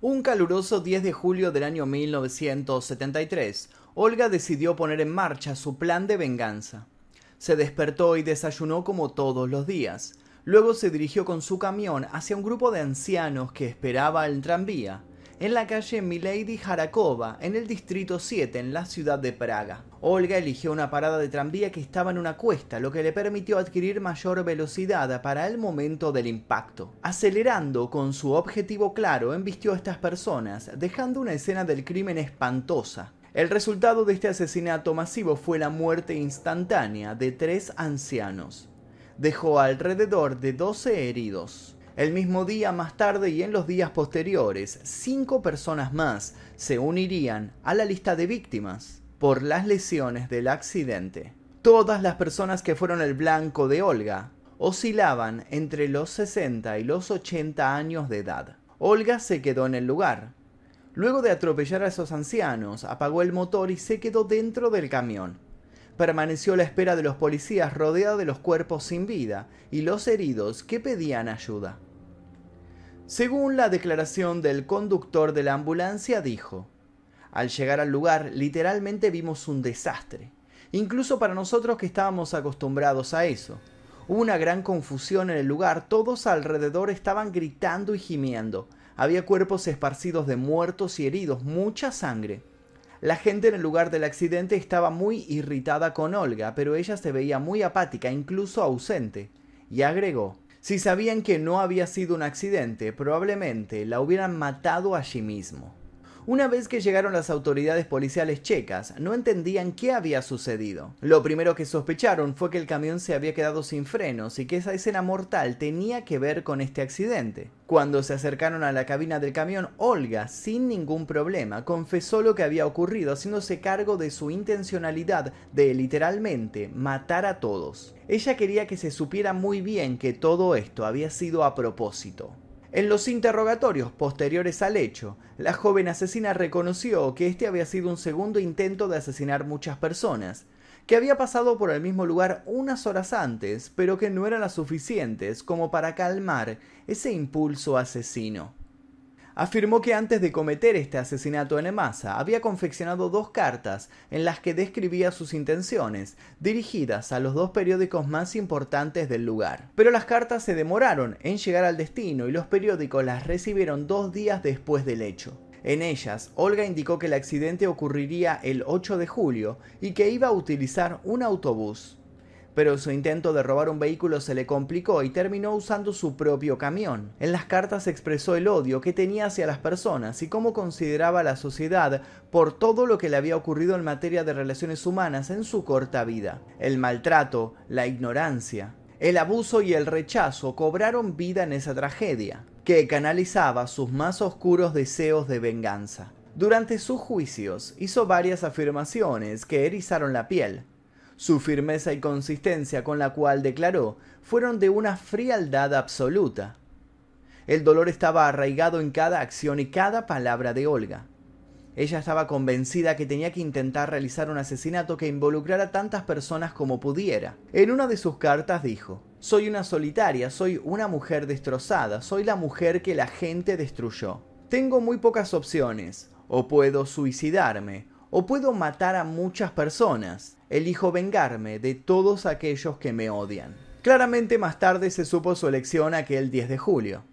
Un caluroso 10 de julio del año 1973, Olga decidió poner en marcha su plan de venganza. Se despertó y desayunó como todos los días. Luego se dirigió con su camión hacia un grupo de ancianos que esperaba el tranvía en la calle Milady Jarakova, en el distrito 7, en la ciudad de Praga. Olga eligió una parada de tranvía que estaba en una cuesta, lo que le permitió adquirir mayor velocidad para el momento del impacto. Acelerando con su objetivo claro, embistió a estas personas, dejando una escena del crimen espantosa. El resultado de este asesinato masivo fue la muerte instantánea de tres ancianos. Dejó alrededor de 12 heridos. El mismo día más tarde y en los días posteriores, cinco personas más se unirían a la lista de víctimas por las lesiones del accidente. Todas las personas que fueron el blanco de Olga oscilaban entre los 60 y los 80 años de edad. Olga se quedó en el lugar. Luego de atropellar a esos ancianos, apagó el motor y se quedó dentro del camión. Permaneció a la espera de los policías rodeada de los cuerpos sin vida y los heridos que pedían ayuda. Según la declaración del conductor de la ambulancia, dijo, al llegar al lugar literalmente vimos un desastre, incluso para nosotros que estábamos acostumbrados a eso. Hubo una gran confusión en el lugar, todos alrededor estaban gritando y gimiendo. Había cuerpos esparcidos de muertos y heridos, mucha sangre. La gente en el lugar del accidente estaba muy irritada con Olga, pero ella se veía muy apática, incluso ausente, y agregó, si sabían que no había sido un accidente, probablemente la hubieran matado allí mismo. Una vez que llegaron las autoridades policiales checas, no entendían qué había sucedido. Lo primero que sospecharon fue que el camión se había quedado sin frenos y que esa escena mortal tenía que ver con este accidente. Cuando se acercaron a la cabina del camión, Olga, sin ningún problema, confesó lo que había ocurrido, haciéndose cargo de su intencionalidad de literalmente matar a todos. Ella quería que se supiera muy bien que todo esto había sido a propósito. En los interrogatorios posteriores al hecho, la joven asesina reconoció que este había sido un segundo intento de asesinar muchas personas, que había pasado por el mismo lugar unas horas antes, pero que no eran las suficientes como para calmar ese impulso asesino afirmó que antes de cometer este asesinato en masa había confeccionado dos cartas en las que describía sus intenciones, dirigidas a los dos periódicos más importantes del lugar. Pero las cartas se demoraron en llegar al destino y los periódicos las recibieron dos días después del hecho. En ellas, Olga indicó que el accidente ocurriría el 8 de julio y que iba a utilizar un autobús pero su intento de robar un vehículo se le complicó y terminó usando su propio camión. En las cartas expresó el odio que tenía hacia las personas y cómo consideraba a la sociedad por todo lo que le había ocurrido en materia de relaciones humanas en su corta vida. El maltrato, la ignorancia, el abuso y el rechazo cobraron vida en esa tragedia, que canalizaba sus más oscuros deseos de venganza. Durante sus juicios hizo varias afirmaciones que erizaron la piel, su firmeza y consistencia con la cual declaró fueron de una frialdad absoluta. El dolor estaba arraigado en cada acción y cada palabra de Olga. Ella estaba convencida que tenía que intentar realizar un asesinato que involucrara tantas personas como pudiera. En una de sus cartas dijo, Soy una solitaria, soy una mujer destrozada, soy la mujer que la gente destruyó. Tengo muy pocas opciones. O puedo suicidarme, o puedo matar a muchas personas. Elijo vengarme de todos aquellos que me odian. Claramente más tarde se supo su elección aquel 10 de julio.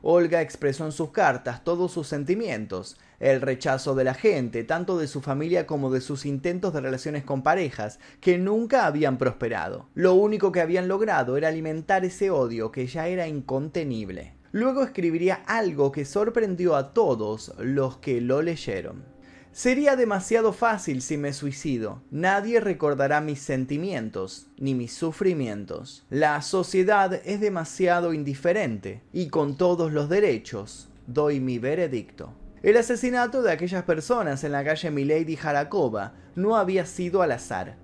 Olga expresó en sus cartas todos sus sentimientos, el rechazo de la gente, tanto de su familia como de sus intentos de relaciones con parejas, que nunca habían prosperado. Lo único que habían logrado era alimentar ese odio que ya era incontenible. Luego escribiría algo que sorprendió a todos los que lo leyeron. Sería demasiado fácil si me suicido. Nadie recordará mis sentimientos ni mis sufrimientos. La sociedad es demasiado indiferente y con todos los derechos doy mi veredicto. El asesinato de aquellas personas en la calle Milady Jarakova no había sido al azar.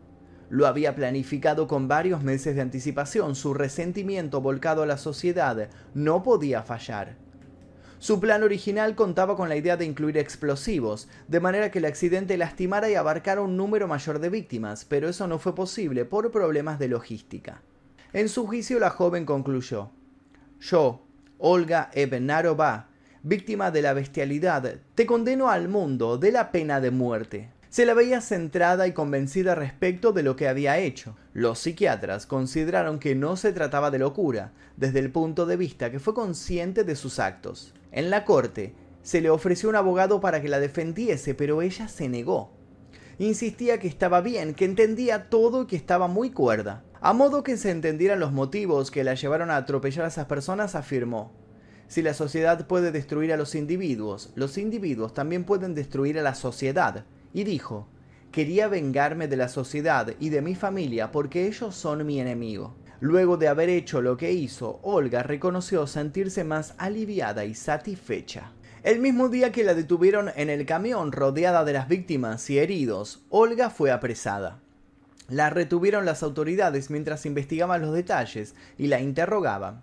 Lo había planificado con varios meses de anticipación. Su resentimiento volcado a la sociedad no podía fallar. Su plan original contaba con la idea de incluir explosivos, de manera que el accidente lastimara y abarcara un número mayor de víctimas, pero eso no fue posible por problemas de logística. En su juicio la joven concluyó, Yo, Olga Evnarova, víctima de la bestialidad, te condeno al mundo de la pena de muerte. Se la veía centrada y convencida respecto de lo que había hecho. Los psiquiatras consideraron que no se trataba de locura, desde el punto de vista que fue consciente de sus actos. En la corte, se le ofreció un abogado para que la defendiese, pero ella se negó. Insistía que estaba bien, que entendía todo y que estaba muy cuerda. A modo que se entendieran los motivos que la llevaron a atropellar a esas personas, afirmó, si la sociedad puede destruir a los individuos, los individuos también pueden destruir a la sociedad y dijo, quería vengarme de la sociedad y de mi familia porque ellos son mi enemigo. Luego de haber hecho lo que hizo, Olga reconoció sentirse más aliviada y satisfecha. El mismo día que la detuvieron en el camión rodeada de las víctimas y heridos, Olga fue apresada. La retuvieron las autoridades mientras investigaban los detalles y la interrogaban.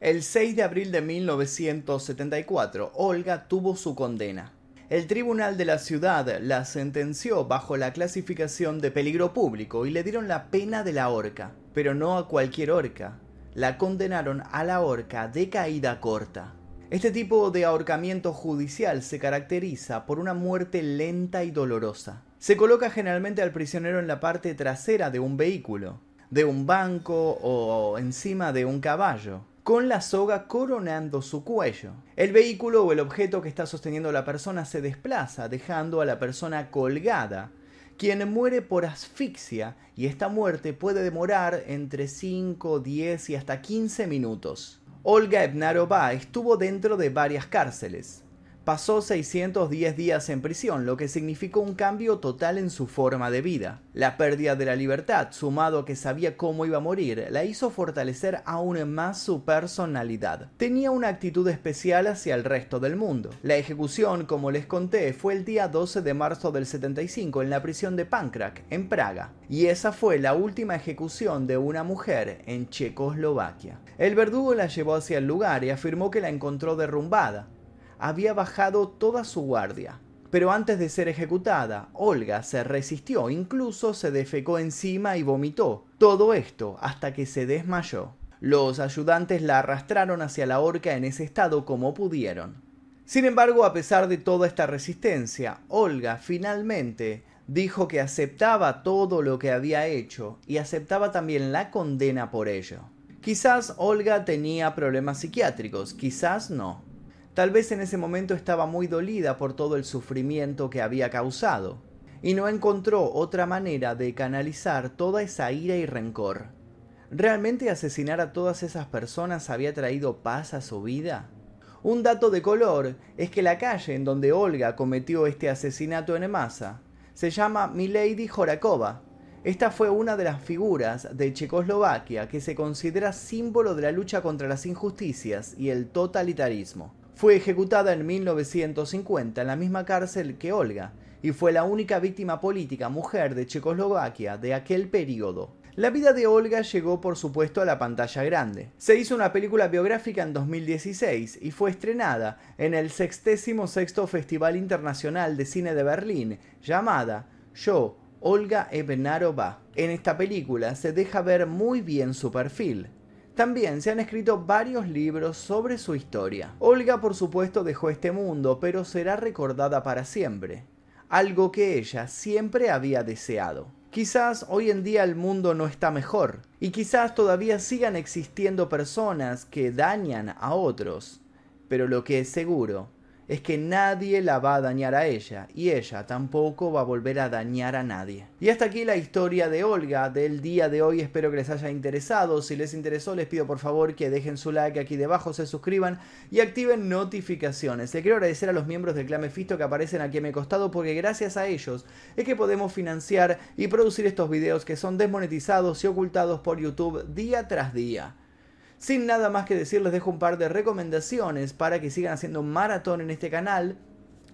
El 6 de abril de 1974, Olga tuvo su condena. El tribunal de la ciudad la sentenció bajo la clasificación de peligro público y le dieron la pena de la horca, pero no a cualquier horca. La condenaron a la horca de caída corta. Este tipo de ahorcamiento judicial se caracteriza por una muerte lenta y dolorosa. Se coloca generalmente al prisionero en la parte trasera de un vehículo, de un banco o encima de un caballo con la soga coronando su cuello. El vehículo o el objeto que está sosteniendo la persona se desplaza, dejando a la persona colgada, quien muere por asfixia y esta muerte puede demorar entre 5, 10 y hasta 15 minutos. Olga Ebnarova estuvo dentro de varias cárceles pasó 610 días en prisión, lo que significó un cambio total en su forma de vida. La pérdida de la libertad, sumado a que sabía cómo iba a morir, la hizo fortalecer aún más su personalidad. Tenía una actitud especial hacia el resto del mundo. La ejecución, como les conté, fue el día 12 de marzo del 75 en la prisión de Pankrak, en Praga, y esa fue la última ejecución de una mujer en Checoslovaquia. El verdugo la llevó hacia el lugar y afirmó que la encontró derrumbada, había bajado toda su guardia. Pero antes de ser ejecutada, Olga se resistió, incluso se defecó encima y vomitó. Todo esto hasta que se desmayó. Los ayudantes la arrastraron hacia la horca en ese estado como pudieron. Sin embargo, a pesar de toda esta resistencia, Olga finalmente dijo que aceptaba todo lo que había hecho y aceptaba también la condena por ello. Quizás Olga tenía problemas psiquiátricos, quizás no. Tal vez en ese momento estaba muy dolida por todo el sufrimiento que había causado, y no encontró otra manera de canalizar toda esa ira y rencor. ¿Realmente asesinar a todas esas personas había traído paz a su vida? Un dato de color es que la calle en donde Olga cometió este asesinato en masa se llama Milady Horakova. Esta fue una de las figuras de Checoslovaquia que se considera símbolo de la lucha contra las injusticias y el totalitarismo. Fue ejecutada en 1950 en la misma cárcel que Olga y fue la única víctima política mujer de Checoslovaquia de aquel periodo. La vida de Olga llegó por supuesto a la pantalla grande. Se hizo una película biográfica en 2016 y fue estrenada en el 66 Festival Internacional de Cine de Berlín llamada Yo, Olga Ebenarova. En esta película se deja ver muy bien su perfil. También se han escrito varios libros sobre su historia. Olga por supuesto dejó este mundo, pero será recordada para siempre, algo que ella siempre había deseado. Quizás hoy en día el mundo no está mejor, y quizás todavía sigan existiendo personas que dañan a otros, pero lo que es seguro es que nadie la va a dañar a ella y ella tampoco va a volver a dañar a nadie. Y hasta aquí la historia de Olga del día de hoy, espero que les haya interesado, si les interesó les pido por favor que dejen su like aquí debajo, se suscriban y activen notificaciones. Le quiero agradecer a los miembros del Clan Mephisto que aparecen aquí a mi costado porque gracias a ellos es que podemos financiar y producir estos videos que son desmonetizados y ocultados por YouTube día tras día. Sin nada más que decir, les dejo un par de recomendaciones para que sigan haciendo maratón en este canal.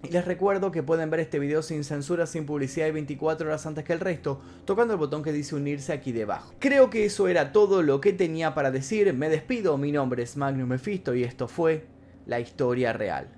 Y les recuerdo que pueden ver este video sin censura, sin publicidad y 24 horas antes que el resto, tocando el botón que dice unirse aquí debajo. Creo que eso era todo lo que tenía para decir, me despido, mi nombre es Magnus Mephisto y esto fue La Historia Real.